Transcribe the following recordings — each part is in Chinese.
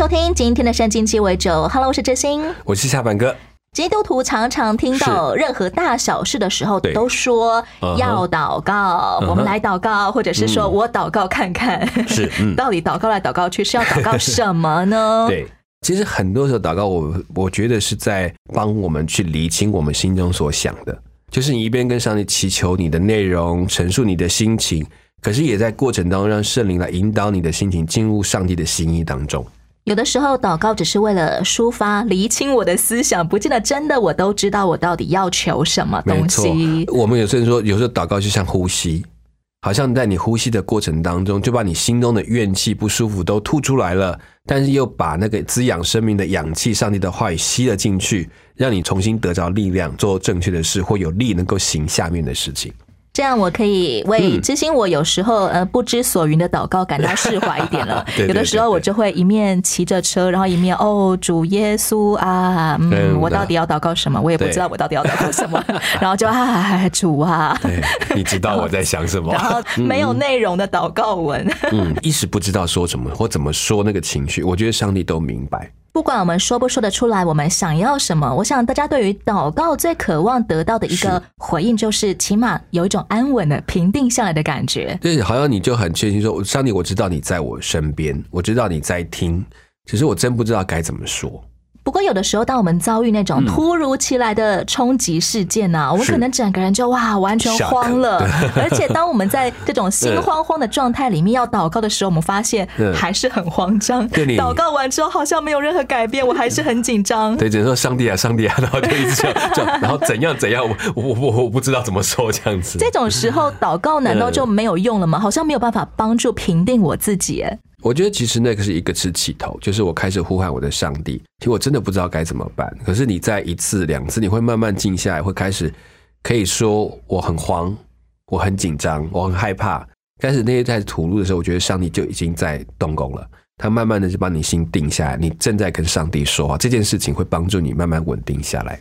收听今天的圣经鸡尾酒。Hello，我是真心。我是下半哥。基督徒常常听到任何大小事的时候，对都说要祷告，我们来祷告，或者是说嗯我祷告看看，是嗯 到底祷告来祷告去是要祷告什么呢？对，其实很多时候祷告，我我觉得是在帮我们去理清我们心中所想的，就是你一边跟上帝祈求你的内容，陈述你的心情，可是也在过程当中让圣灵来引导你的心情进入上帝的心意当中。有的时候祷告只是为了抒发、厘清我的思想，不见得真的我都知道我到底要求什么东西。，我们有些人说，有时候祷告就像呼吸，好像在你呼吸的过程当中，就把你心中的怨气、不舒服都吐出来了，但是又把那个滋养生命的氧气、上帝的话语吸了进去，让你重新得着力量，做正确的事，或有力能够行下面的事情。这样我可以为嗯知心我有时候呃不知所云的祷告感到释怀一点了。有的时候我就会一面骑着车，然后一面哦主耶稣啊，我到底要祷告什么？我也不知道我到底要祷告什么，然后就啊主啊，对，你知道我在想什么然？后没有内容的祷告文。嗯，一时不知道说什么或怎么说那个情绪，我觉得上帝都明白。不管我们说不说得出来，我们想要什么，我想大家对于祷告最渴望得到的一个回应，就是起码有一种安稳的、平定下来的感觉。对好像你就很确信说，上帝，我知道你在我身边，我知道你在听，只是我真不知道该怎么说。不过有的时候，当我们遭遇那种突如其来的冲击事件呐、我们可能整个人就哇完全慌了。而且当我们在这种心慌慌的状态里面要祷告的时候，我们发现嗯还是很慌张。祷告完之后好像没有任何改变，我还是很紧张。对，只能说上帝啊，上帝啊，然后就一直这样，这样，然后怎样怎样，我我我我不知道怎么说这样子。这种时候祷告难道就没有用了吗？好像没有办法帮助平定我自己。我觉得其实那个是一个是起头，就是我开始呼喊我的上帝，其实我真的不知道该怎么办。可是你在一次两次，你会慢慢静下来，会开始可以说我很慌，我很紧张，我很害怕。开始那些在吐露的时候，我觉得上帝就已经在动工了。他慢慢的就把你心定下来，你正在跟上帝说话，这件事情会帮助你慢慢稳定下来。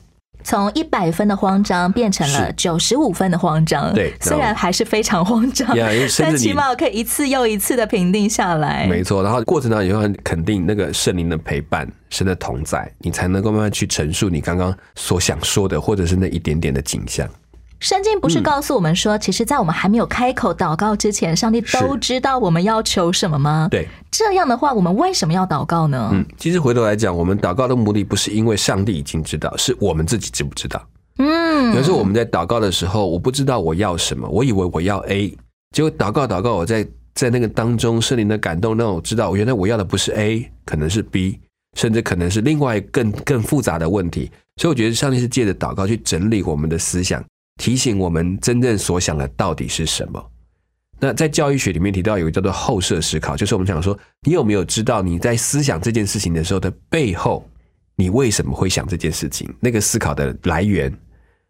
从一百分的慌张变成了九十五分的慌张，对虽然还是非常慌张，但起码我可以一次又一次的平定下来。没错，然后过程当中也会很肯定那个圣灵的陪伴、神的同在，你才能够慢慢去陈述你刚刚所想说的，或者是那一点点的景象。圣经不是告诉我们说，其实，在我们还没有开口祷告之前，上帝都知道我们要求什么吗？对，这样的话，我们为什么要祷告呢？嗯，其实回头来讲，我们祷告的目的不是因为上帝已经知道，是我们自己知不知道。嗯，有时候我们在祷告的时候，我不知道我要什么，我以为我要 A，结果祷告祷告，我在在那个当中圣灵的感动让我知道，原来我要的不是 A，可能是 B，甚至可能是另外更更复杂的问题。所以我觉得上帝是借着祷告去整理我们的思想，提醒我们真正所想的到底是什么。那在教育学里面提到有一个叫做后设思考，就是我们想说，你有没有知道你在思想这件事情的时候的背后，你为什么会想这件事情？那个思考的来源。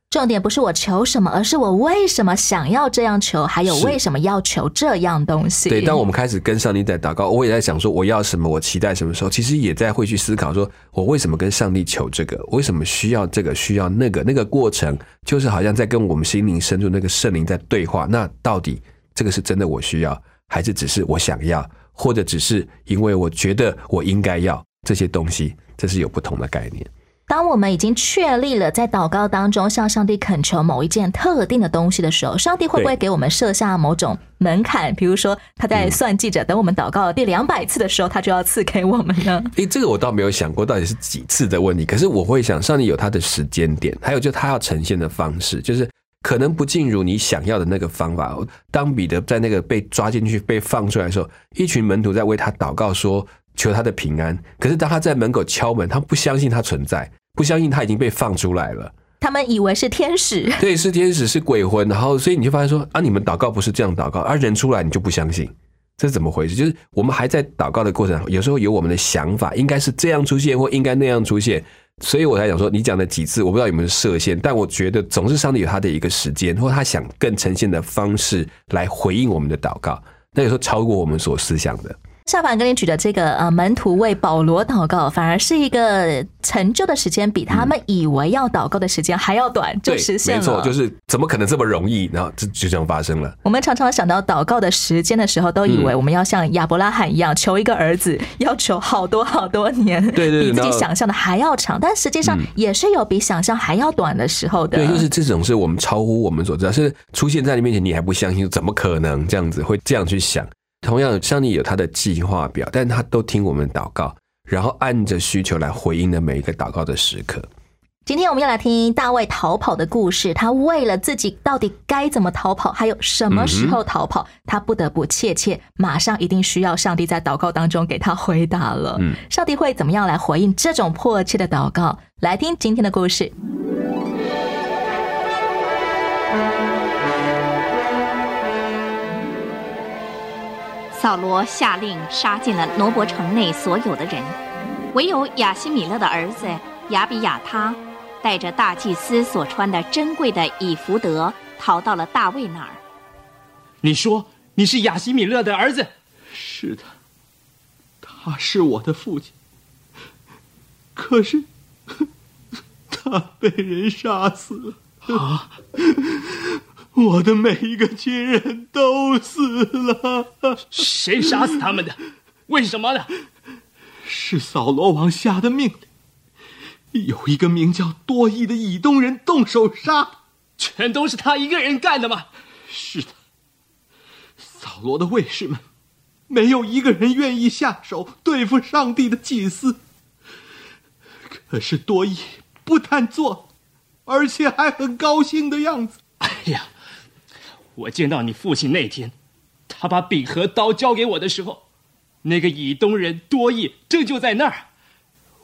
重点不是我求什么，而是我为什么想要这样求，还有为什么要求这样东西。对，当我们开始跟上帝在祷告，我也在想说我要什么，我期待什么时候，其实也在会去思考说，我为什么跟上帝求这个，为什么需要这个，需要那个，那个过程就是好像在跟我们心灵深处那个圣灵在对话。那到底这个是真的我需要，还是只是我想要，或者只是因为我觉得我应该要这些东西？这是有不同的概念。当我们已经确立了在祷告当中向上帝恳求某一件特定的东西的时候，上帝会不会给我们设下某种门槛？比如说，他在算计着，等我们祷告第两百次的时候，他就要赐给我们呢？诶，这个我倒没有想过到底是几次的问题，可是我会想，上帝有他的时间点，还有就他要呈现的方式，就是可能不尽如你想要的那个方法。当彼得在那个被抓进去、被放出来的时候，一群门徒在为他祷告说求他的平安，可是当他在门口敲门，他不相信他存在，不相信他已经被放出来了。他们以为是天使，对，是天使，是鬼魂，然后所以你就发现说啊，你们祷告不是这样祷告，啊，人出来你就不相信，这是怎么回事？就是我们还在祷告的过程，有时候有我们的想法，应该是这样出现，或应该那样出现。所以我才想说，你讲的几次，我不知道有没有设限，但我觉得总是上帝有他的一个时间，或他想更呈现的方式来回应我们的祷告。那有时候超过我们所思想的。下凡跟你举的这个呃门徒为保罗祷告，反而是一个成就的时间比他们以为要祷告的时间还要短，就实现了。没错，就是怎么可能这么容易？然后这就这样发生了。我们常常想到祷告的时间的时候，都以为我们要像亚伯拉罕一样求一个儿子，要求好多好多年，对对，比自己想象的还要长。但实际上也是有比想象还要短的时候的。对，就是这种是我们超乎我们所知道，是出现在你面前，你还不相信，怎么可能这样子会这样去想？同样，上帝有他的计划表，但他都听我们祷告，然后按着需求来回应的每一个祷告的时刻。今天我们要来听大卫逃跑的故事。他为了自己到底该怎么逃跑，还有什么时候逃跑，他不得不切切，马上一定需要上帝在祷告当中给他回答了。嗯，上帝会怎么样来回应这种迫切的祷告？来听今天的故事。扫罗下令杀尽了罗伯城内所有的人，唯有亚西米勒的儿子亚比亚他，带着大祭司所穿的珍贵的以福德，逃到了大卫那儿。你说你是亚西米勒的儿子？是的，他是我的父亲。可是他被人杀死了啊！我的每一个亲人都死了。谁杀死他们的？为什么呢？是扫罗王下的命令，有一个名叫多益的以东人动手杀。全都是他一个人干的吗？是的。扫罗的卫士们，没有一个人愿意下手对付上帝的祭司。可是多益不但做，而且还很高兴的样子。哎呀！我见到你父亲那天，他把笔和刀交给我的时候，那个以东人多益正就在那儿，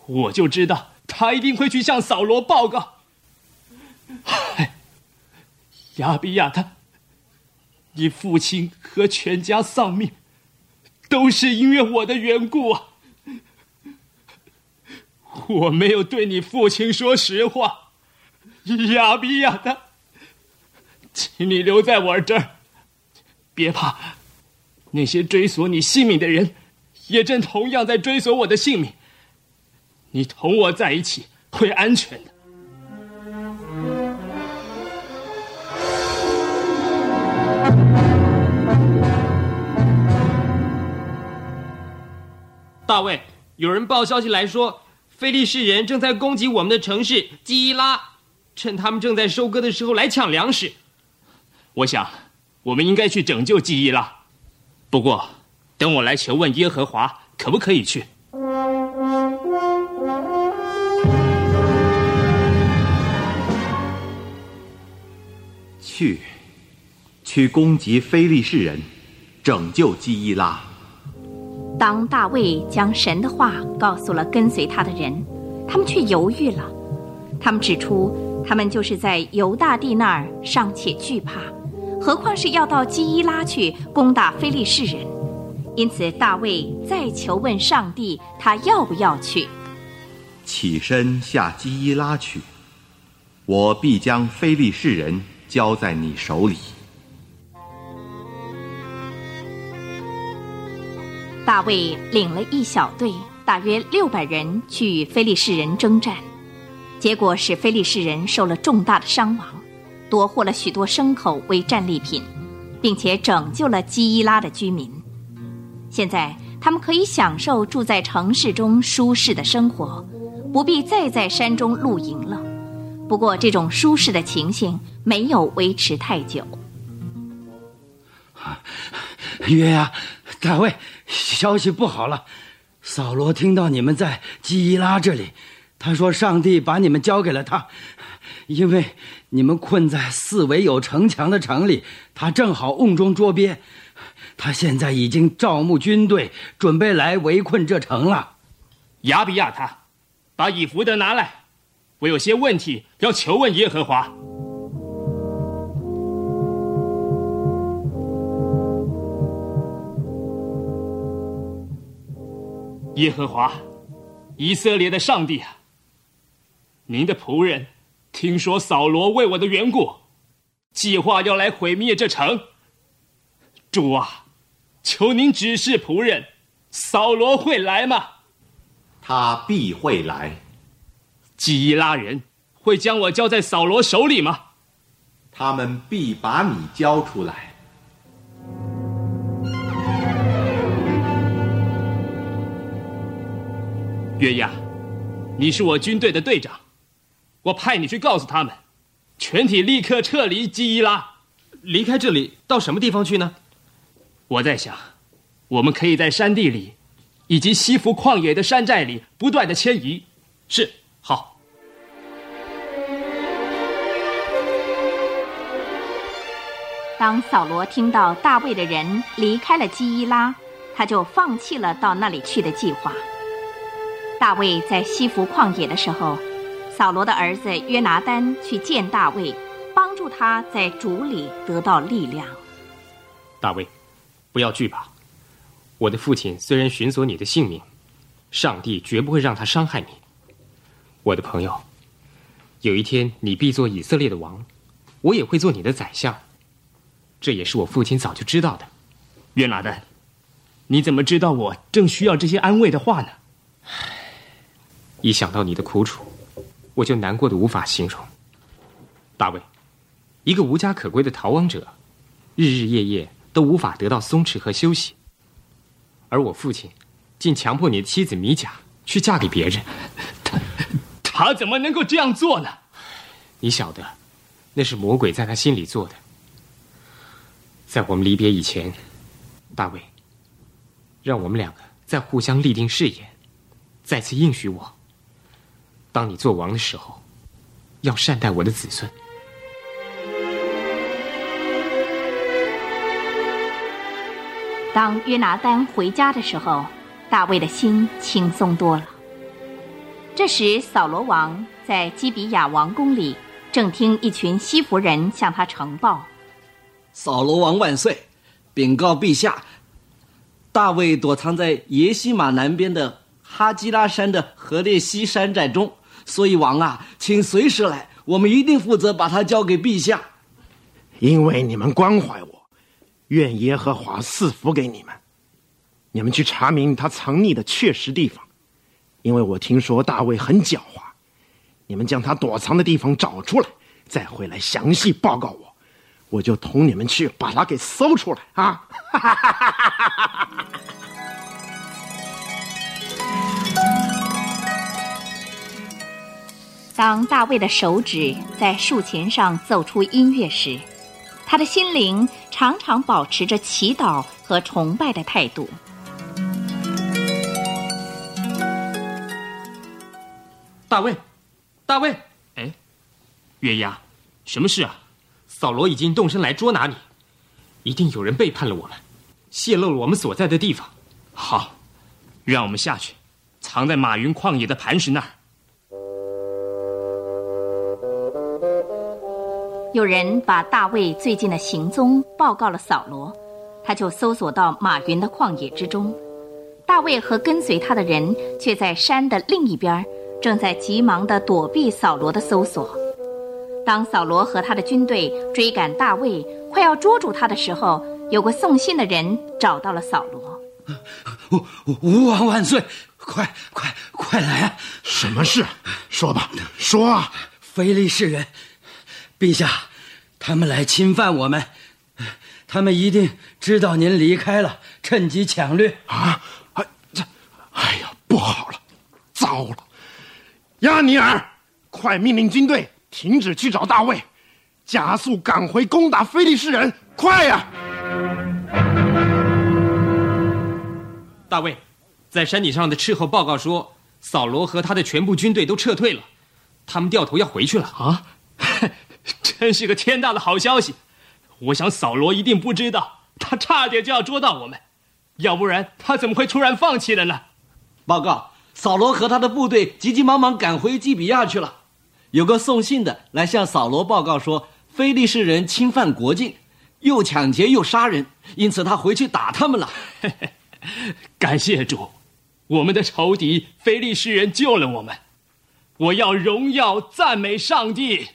我就知道他一定会去向扫罗报告。唉，亚比亚他，你父亲和全家丧命，都是因为我的缘故啊！我没有对你父亲说实话，亚比亚他。请你留在我这儿，别怕。那些追索你性命的人，也正同样在追索我的性命。你同我在一起会安全的。大卫，有人报消息来说，菲利士人正在攻击我们的城市基拉，趁他们正在收割的时候来抢粮食。我想，我们应该去拯救记忆了。不过，等我来求问耶和华，可不可以去？去，去攻击非利士人，拯救基伊拉。当大卫将神的话告诉了跟随他的人，他们却犹豫了。他们指出，他们就是在犹大地那儿尚且惧怕。何况是要到基伊拉去攻打非利士人，因此大卫再求问上帝，他要不要去？起身下基伊拉去，我必将非利士人交在你手里。大卫领了一小队，大约六百人去与非利士人征战，结果使非利士人受了重大的伤亡。夺获了许多牲口为战利品，并且拯救了基伊拉的居民。现在他们可以享受住在城市中舒适的生活，不必再在山中露营了。不过，这种舒适的情形没有维持太久。约呀，大卫，消息不好了！扫罗听到你们在基伊拉这里，他说上帝把你们交给了他。因为你们困在四围有城墙的城里，他正好瓮中捉鳖。他现在已经招募军队，准备来围困这城了。亚比亚他，把以弗德拿来，我有些问题要求问耶和华。耶和华，以色列的上帝啊！您的仆人听说扫罗为我的缘故，计划要来毁灭这城。主啊，求您指示仆人，扫罗会来吗？他必会来。基伊拉人会将我交在扫罗手里吗？他们必把你交出来。月亚，你是我军队的队长，我派你去告诉他们，全体立刻撤离基伊拉。离开这里到什么地方去呢？我在想，我们可以在山地里，以及西服旷野的山寨里不断的迁移。是，好。当扫罗听到大卫的人离开了基伊拉，他就放弃了到那里去的计划。大卫在西服旷野的时候，扫罗的儿子约拿丹去见大卫，帮助他在主里得到力量。大卫，不要惧怕，我的父亲虽然寻索你的性命，上帝绝不会让他伤害你。我的朋友，有一天你必做以色列的王，我也会做你的宰相。这也是我父亲早就知道的。约拿丹，你怎么知道我正需要这些安慰的话呢？一想到你的苦楚，我就难过的无法形容。大卫，一个无家可归的逃亡者，日日夜夜都无法得到松弛和休息。而我父亲，竟强迫你的妻子米甲去嫁给别人。他 他怎么能够这样做呢？你晓得，那是魔鬼在他心里做的。在我们离别以前，大卫，让我们两个再互相立定誓言，再次应许我：当你做王的时候，要善待我的子孙。当约拿丹回家的时候，大卫的心轻松多了。这时，扫罗王在基比亚王宫里，正听一群西弗人向他呈报。扫罗王万岁！禀告陛下，大卫躲藏在耶西马南边的哈基拉山的河列西山寨中，所以王啊，请随时来，我们一定负责把他交给陛下。因为你们关怀我，愿耶和华赐福给你们。你们去查明他藏匿的确实地方，因为我听说大卫很狡猾。你们将他躲藏的地方找出来，再回来详细报告我。我就同你们去把他给搜出来啊！当大卫的手指在竖琴上奏出音乐时，他的心灵常常保持着祈祷和崇拜的态度。大卫，大卫，哎，月牙，什么事啊？扫罗已经动身来捉拿你，一定有人背叛了我们，泄露了我们所在的地方。好，让我们下去，藏在马云旷野的磐石那儿。有人把大卫最近的行踪报告了扫罗，他就搜索到马云的旷野之中。大卫和跟随他的人却在山的另一边，正在急忙地躲避扫罗的搜索。当扫罗和他的军队追赶大卫，快要捉住他的时候，有个送信的人找到了扫罗。吾吾王万岁！快快快来啊！什么事？说吧，说啊！非利士人，陛下，他们来侵犯我们，他们一定知道您离开了，趁机抢掠啊！哎，这，哎呀，不好了，糟了！亚尼尔，快命令军队！停止去找大卫，加速赶回攻打非利士人！快呀！大卫，在山顶上的斥候报告说，扫罗和他的全部军队都撤退了，他们掉头要回去了啊！真是个天大的好消息！我想扫罗一定不知道，他差点就要捉到我们，要不然他怎么会突然放弃了呢？报告，扫罗和他的部队急急忙忙赶回基比亚去了。有个送信的来向扫罗报告说，非利士人侵犯国境，又抢劫又杀人，因此他回去打他们了。感谢主，我们的仇敌非利士人救了我们，我要荣耀赞美上帝。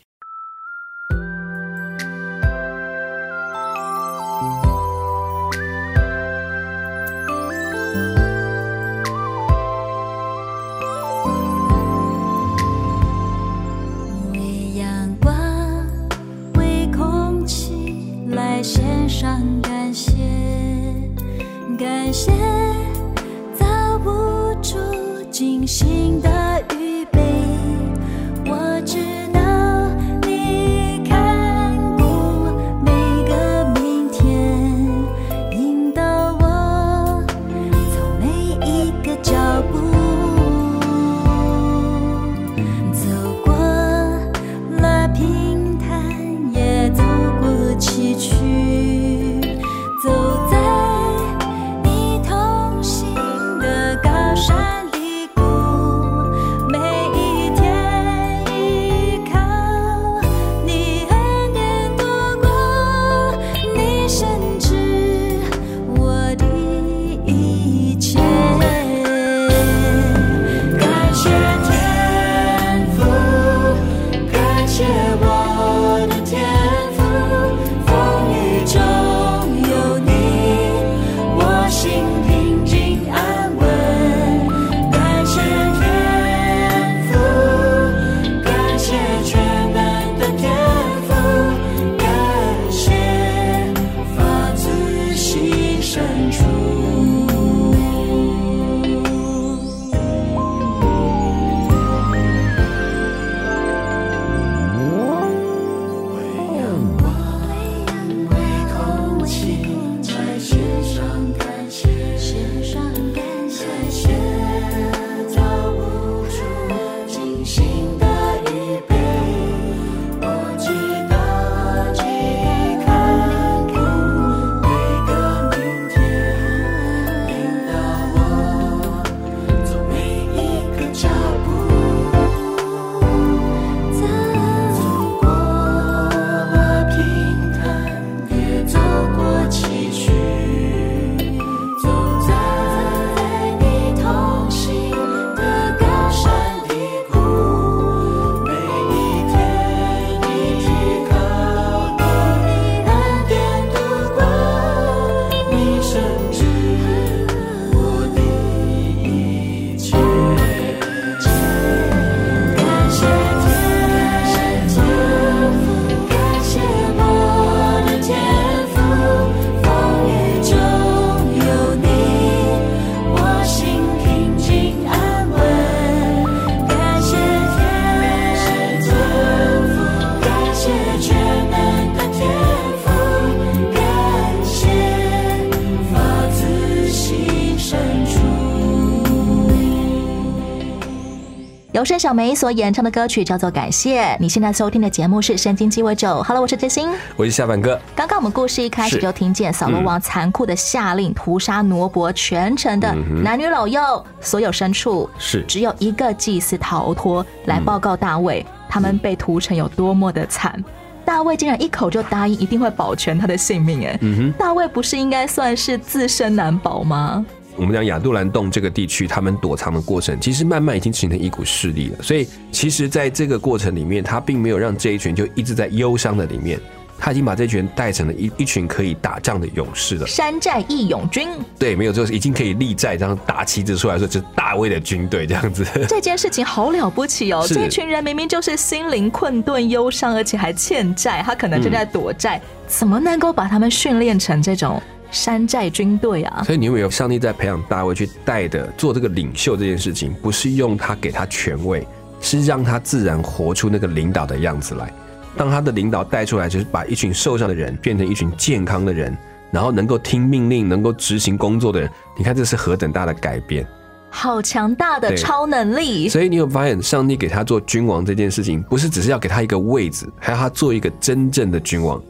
由盛小梅所演唱的歌曲叫做《感谢》。你现在收听的节目是《圣经鸡尾酒》，Hello，我是杰心。我是下半哥。刚刚我们故事一开始就听见扫罗王残酷的下令屠杀挪伯全城的男女老幼，所有牲畜，是只有一个祭司逃脱，来报告大卫，他们被屠城有多么的惨。大卫竟然一口就答应一定会保全他的性命，哎，嗯。大卫不是应该算是自身难保吗？我们讲亚杜兰洞这个地区，他们躲藏的过程，其实慢慢已经形成一股势力了。所以，其实在这个过程里面，他并没有让这一群就一直在忧伤的里面，他已经把这群人带成了一 一群可以打仗的勇士了。山寨义勇军对，没有，就是已经可以立寨，这样打旗子出来说，就是大卫的军队这样子。这件事情好了不起哦！是这群人明明就是心灵困顿、忧伤，而且还欠债，他可能正在躲债，怎么能够把他们训练成这种山寨军队啊？所以你有没有上帝在培养大卫去带的做这个领袖这件事情，不是用他给他权位，是让他自然活出那个领导的样子来。当他的领导带出来，就是把一群受伤的人变成一群健康的人，然后能够听命令、能够执行工作的人。你看这是何等大的改变！好强大的超能力！所以你有发现，上帝给他做君王这件事情，不是只是要给他一个位置，还要他做一个真正的君王。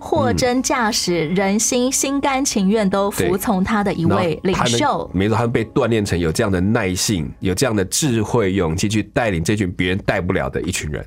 货真价实，人心心甘情愿都服从他的一位领袖。没错，他们被锻炼成有这样的耐性、有这样的智慧、勇气去带领这群别人带不了的一群人。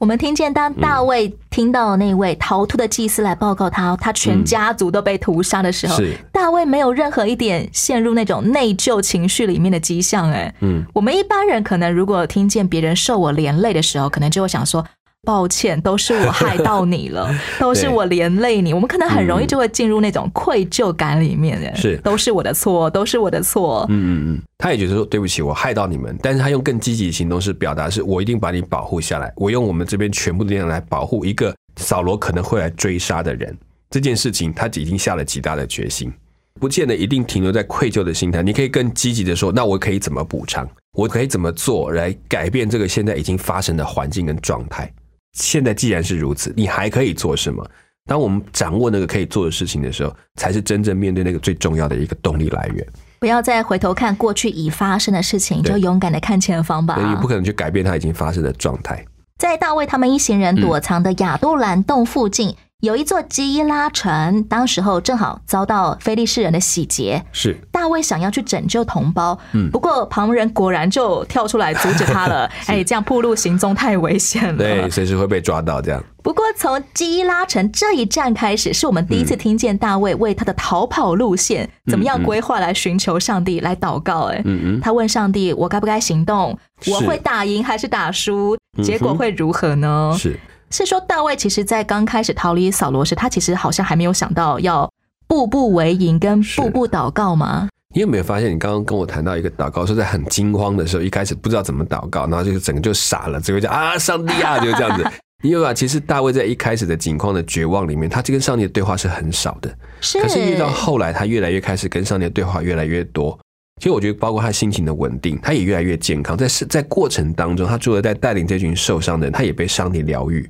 我们听见当大卫听到那位逃脱的祭司来报告他，他全家族都被屠杀的时候，是大卫没有任何一点陷入那种内疚情绪里面的迹象。哎，嗯，我们一般人可能如果听见别人受我连累的时候，可能就会想说。抱歉，都是我害到你了，都是我连累你。我们可能很容易就会进入那种愧疚感里面，是都是我的错，都是我的错。嗯嗯嗯，他也觉得说对不起，我害到你们，但是他用更积极的行动是表达，是我一定把你保护下来，我用我们这边全部的力量来保护一个扫罗可能会来追杀的人。这件事情他已经下了极大的决心，不见得一定停留在愧疚的心态，你可以更积极的说，那我可以怎么补偿？我可以怎么做来改变这个现在已经发生的环境跟状态？现在既然是如此，你还可以做什么？当我们掌握那个可以做的事情的时候，才是真正面对那个最重要的一个动力来源。不要再回头看过去已发生的事情，就勇敢的看前方吧。你不可能去改变它已经发生的状态。在大卫他们一行人躲藏的亚杜兰洞附近。有一座基拉城，当时候正好遭到非利士人的洗劫。是大卫想要去拯救同胞，嗯，不过旁人果然就跳出来阻止他了。哎，这样暴露行踪太危险了，对，随时会被抓到。这样。不过从基拉城这一站开始，是我们第一次听见大卫为他的逃跑路线怎么样规划来寻求上帝来祷告。哎，嗯嗯，他问上帝：“我该不该行动？我会打赢还是打输？结果会如何呢？”是。是说大卫其实，在刚开始逃离扫罗时，他其实好像还没有想到要步步为营跟步步祷告吗？你有没有发现，你刚刚跟我谈到一个祷告，说在很惊慌的时候，一开始不知道怎么祷告，然后就整个就傻了，只会讲啊，上帝啊，就这样子。你有啊？其实大卫在一开始的境况的绝望里面，他这跟上帝的对话是很少的。是，可是越到后来，他越来越开始跟上帝的对话越来越多。其实我觉得，包括他心情的稳定，他也越来越健康。在在过程当中，他除了在带领这群受伤的人，他也被上帝疗愈。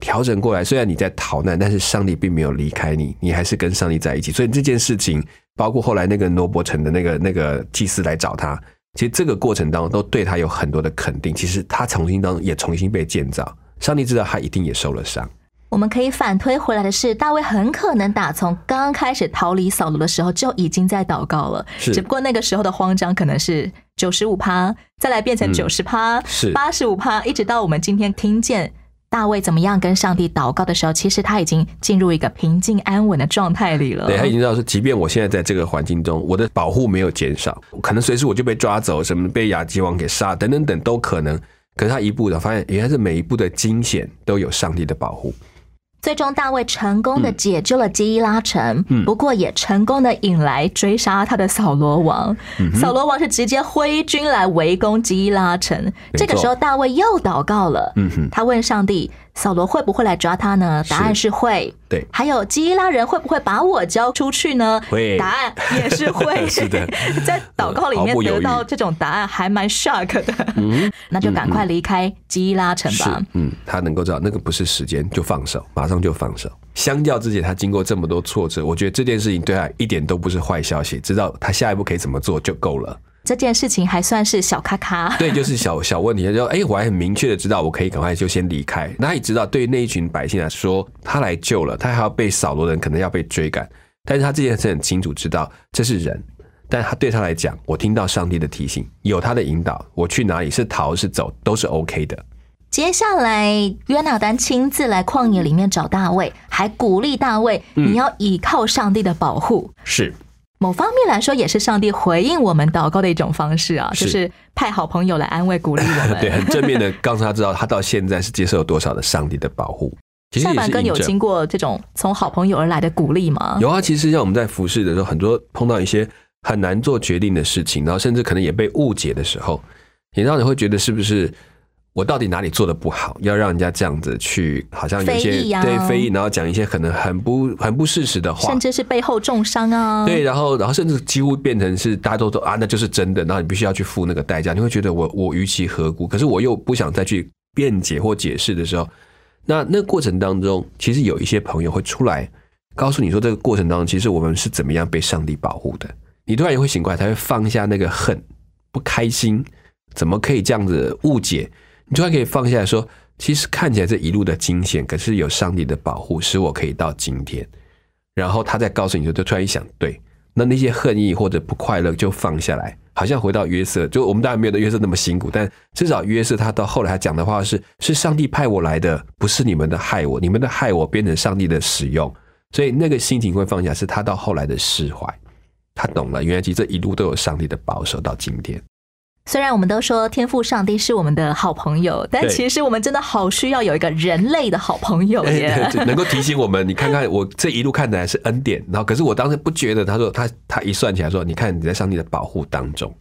调整过来，虽然你在逃难，但是上帝并没有离开你，你还是跟上帝在一起。所以这件事情，包括后来那个罗伯城的那个那个祭司来找他，其实这个过程当中都对他有很多的肯定。其实他重新当中也重新被建造，上帝知道他一定也受了伤。我们可以反推回来的是，大卫很可能打从刚开始逃离扫罗的时候就已经在祷告了，只不过那个时候的慌张可能是九十五趴，再来变成九十趴，是八十五趴，一直到我们今天听见。大卫怎么样跟上帝祷告的时候，其实他已经进入一个平静安稳的状态里了。对他已经知道说，即便我现在在这个环境中，我的保护没有减少，可能随时我就被抓走，什么被亚基王给杀，等等等都可能。可是他一步的发现，原来是每一步的惊险都有上帝的保护。最终，大卫成功的解救了基伊拉城，不过也成功的引来追杀他的扫罗王。扫罗王是直接挥军来围攻基伊拉城。这个时候，大卫又祷告了，他问上帝。扫罗会不会来抓他呢？答案是会。对，还有基伊拉人会不会把我交出去呢？会。答案也是会。是的，在祷告里面得到这种答案还蛮 shock 的。嗯，那就赶快离开基伊拉城吧。嗯，他能够知道那个不是时间，就放手，马上就放手。相较之前，他经过这么多挫折，我觉得这件事情对他一点都不是坏消息。知道他下一步可以怎么做就够了。这件事情还算是小咔咔，对，就是小小问题。就说，哎，我还很明确的知道，我可以赶快就先离开。那也知道，对于那一群百姓来说，他来救了，他还要被扫罗人可能要被追赶，但是他这件事很清楚知道这是人，但他对他来讲，我听到上帝的提醒，有他的引导，我去哪里是逃是走都是 OK 的。接下来，约拿丹亲自来旷野里面找大卫，还鼓励大卫，你要依靠上帝的保护。是。某方面来说，也是上帝回应我们祷告的一种方式啊，就是派好朋友来安慰、鼓励我们。对，很正面的，告诉他知道他到现在是接受了多少的上帝的保护。下半根有经过这种从好朋友而来的鼓励吗？有啊，其实像我们在服侍的时候，很多碰到一些很难做决定的事情，然后甚至可能也被误解的时候，也让你会觉得是不是？我到底哪里做的不好，要让人家这样子去，好像有些对非议，然后讲一些可能很不很不事实的话，甚至是背后重伤啊。对，然后然后甚至几乎变成是大家都说啊，那就是真的，然后你必须要去付那个代价。你会觉得我我于其何故？可是我又不想再去辩解或解释的时候，那那个过程当中，其实有一些朋友会出来告诉你说，这个过程当中，其实我们是怎么样被上帝保护的。你突然也会醒过来，才会放下那个恨、不开心，怎么可以这样子误解？你突然可以放下来说，其实看起来这一路的惊险，可是有上帝的保护，使我可以到今天。然后他再告诉你说，就突然一想，对，那那些恨意或者不快乐就放下来，好像回到约瑟，就我们当然没有约瑟那么辛苦，但至少约瑟他到后来他讲的话是：是上帝派我来的，不是你们的害我，你们的害我变成上帝的使用，所以那个心情会放下，是他到后来的释怀，他懂了，原来其实这一路都有上帝的保守到今天。虽然我们都说天赋上帝是我们的好朋友，但其实我们真的好需要有一个人类的好朋友耶。能够提醒我们，你看看我这一路看起来是恩典，然后可是我当时不觉得，他说他他一算起来说，你看你在上帝的保护当中，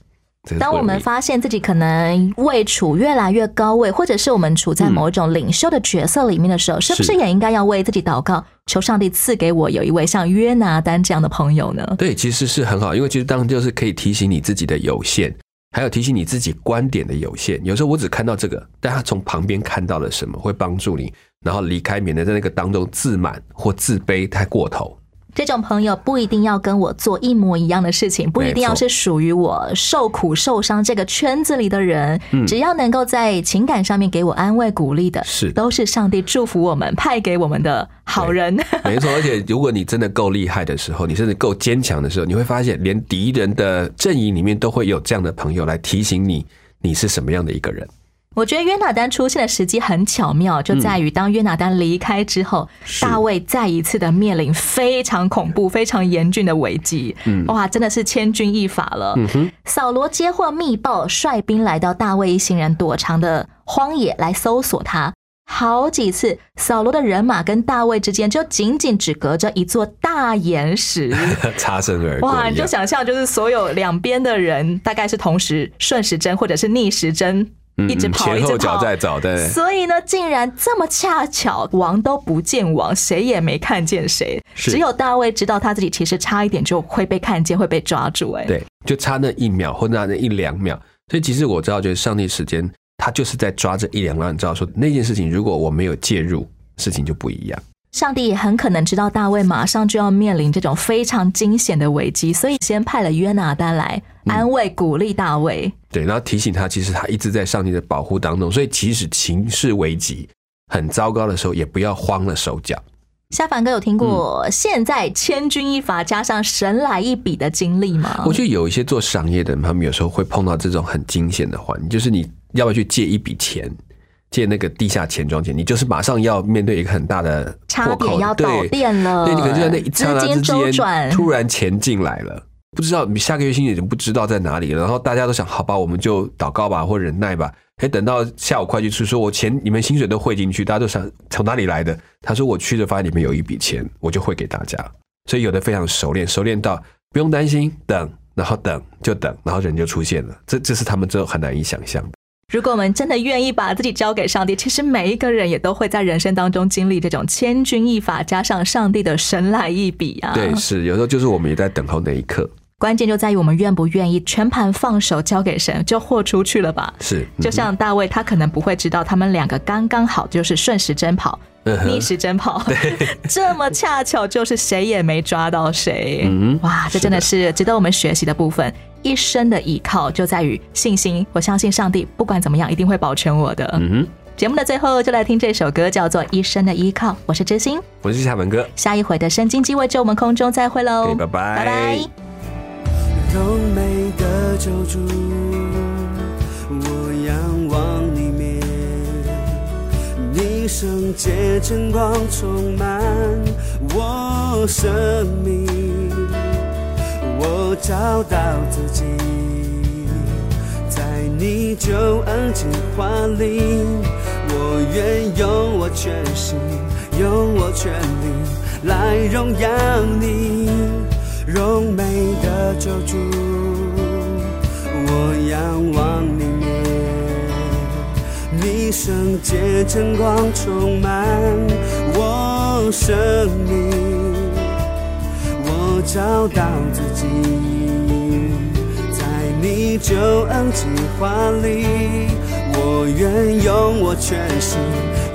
当我们发现自己可能位处越来越高位，或者是我们处在某一种领袖的角色里面的时候，是不是是。也应该要为自己祷告，求上帝赐给我有一位像约拿丹这样的朋友呢？对，其实是很好，因为其实当然就是可以提醒你自己的有限，还有提醒你自己观点的有限。有时候我只看到这个，但他从旁边看到了什么，会帮助你，然后离开，免得在那个当中自满或自卑太过头。这种朋友不一定要跟我做一模一样的事情，不一定要是属于我受苦受伤这个圈子里的人，嗯只要能够在情感上面给我安慰鼓励的，是都是上帝祝福我们派给我们的好人。没错，而且如果你真的够厉害的时候，你甚至够坚强的时候，你会发现，连敌人的阵营里面都会有这样的朋友来提醒你，你是什么样的一个人。我觉得约拿丹出现的时机很巧妙，就在于当约拿丹离开之后，大卫再一次的面临非常恐怖、非常严峻的危机。嗯哇，真的是千钧一发了。嗯哼，扫罗接获密报，率兵来到大卫一行人躲藏的荒野来搜索他。好几次，扫罗的人马跟大卫之间就仅仅只隔着一座大岩石。擦身而过哇，你就。想象，就是所有两边的人大概是同时顺时针或者是逆时针嗯一直跑，前后一直跑。脚在找，对，所以呢，竟然这么恰巧，王都不见王，谁也没看见谁，只有大卫知道他自己其实差一点就会被看见，会被抓住、哎，对，就差那一秒或那那一两秒。所以其实我知道，就是上帝时间，他就是在抓这一两秒。你知道说那件事情，如果我没有介入，事情就不一样。上帝也很可能知道大卫马上就要面临这种非常惊险的危机，所以先派了约拿丹来安慰、鼓励大卫。对，然后提醒他，其实他一直在上帝的保护当中，所以即使情势危急、很糟糕的时候，也不要慌了手脚。夏凡哥有听过现在千钧一发加上神来一笔的经历吗？我觉得有一些做商业的人，他们有时候会碰到这种很惊险的环境，就是你要不要去借一笔钱，借那个地下钱庄钱，你就是马上要面对一个很大的差破口，点要倒对店了，对，你可能就在那一刹那资金之间，周转，突然钱进来了，不知道你下个月薪水已经不知道在哪里了，然后大家都想，好吧，我们就祷告吧，或忍耐吧。哎，等到下午会计处说，我钱你们薪水都汇进去，大家都想从哪里来的？他说我去了，发现里面有一笔钱，我就汇给大家。所以有的非常熟练，熟练到不用担心，等，然后等就等，然后人就出现了。这这是他们这种很难以想象的。如果我们真的愿意把自己交给上帝，其实每一个人也都会在人生当中经历这种千钧一发加上上帝的神来一笔啊。对，是有时候就是我们也在等候那一刻。关键就在于我们愿不愿意全盘放手交给神，就豁出去了吧。是，就像大卫，他可能不会知道他们两个刚刚好就是顺时针跑、嗯逆时针跑，这么恰巧就是谁也没抓到谁。嗯哇，这真的是值得我们学习的部分。一生的依靠就在于信心，我相信上帝不管怎么样一定会保全我的。嗯哼，节目的最后就来听这首歌，叫做《一生的依靠》。我是知心，我是夏文哥，下一回的圣经机位就我们空中再会喽，拜拜，拜拜。柔美的救主，我仰望你面，你圣洁晨光充满我生命，我找到自己，在你救恩计划里，我愿用我全心，用我全力来荣耀你。柔美的救主，我仰望你面，你圣洁晨光充满我生命，我找到自己，在你救恩计划里，我愿用我全心，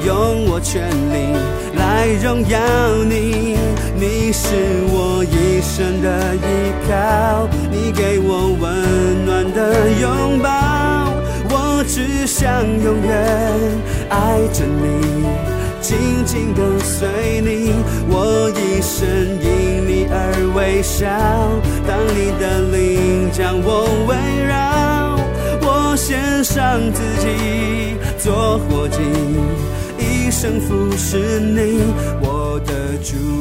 用我全力来荣耀你。你是我一生的依靠，你给我温暖的拥抱，我只想永远爱着你，紧紧跟随你，我一生因你而微笑。当你的灵将我围绕，我献上自己做伙计，一生服侍你，我的主。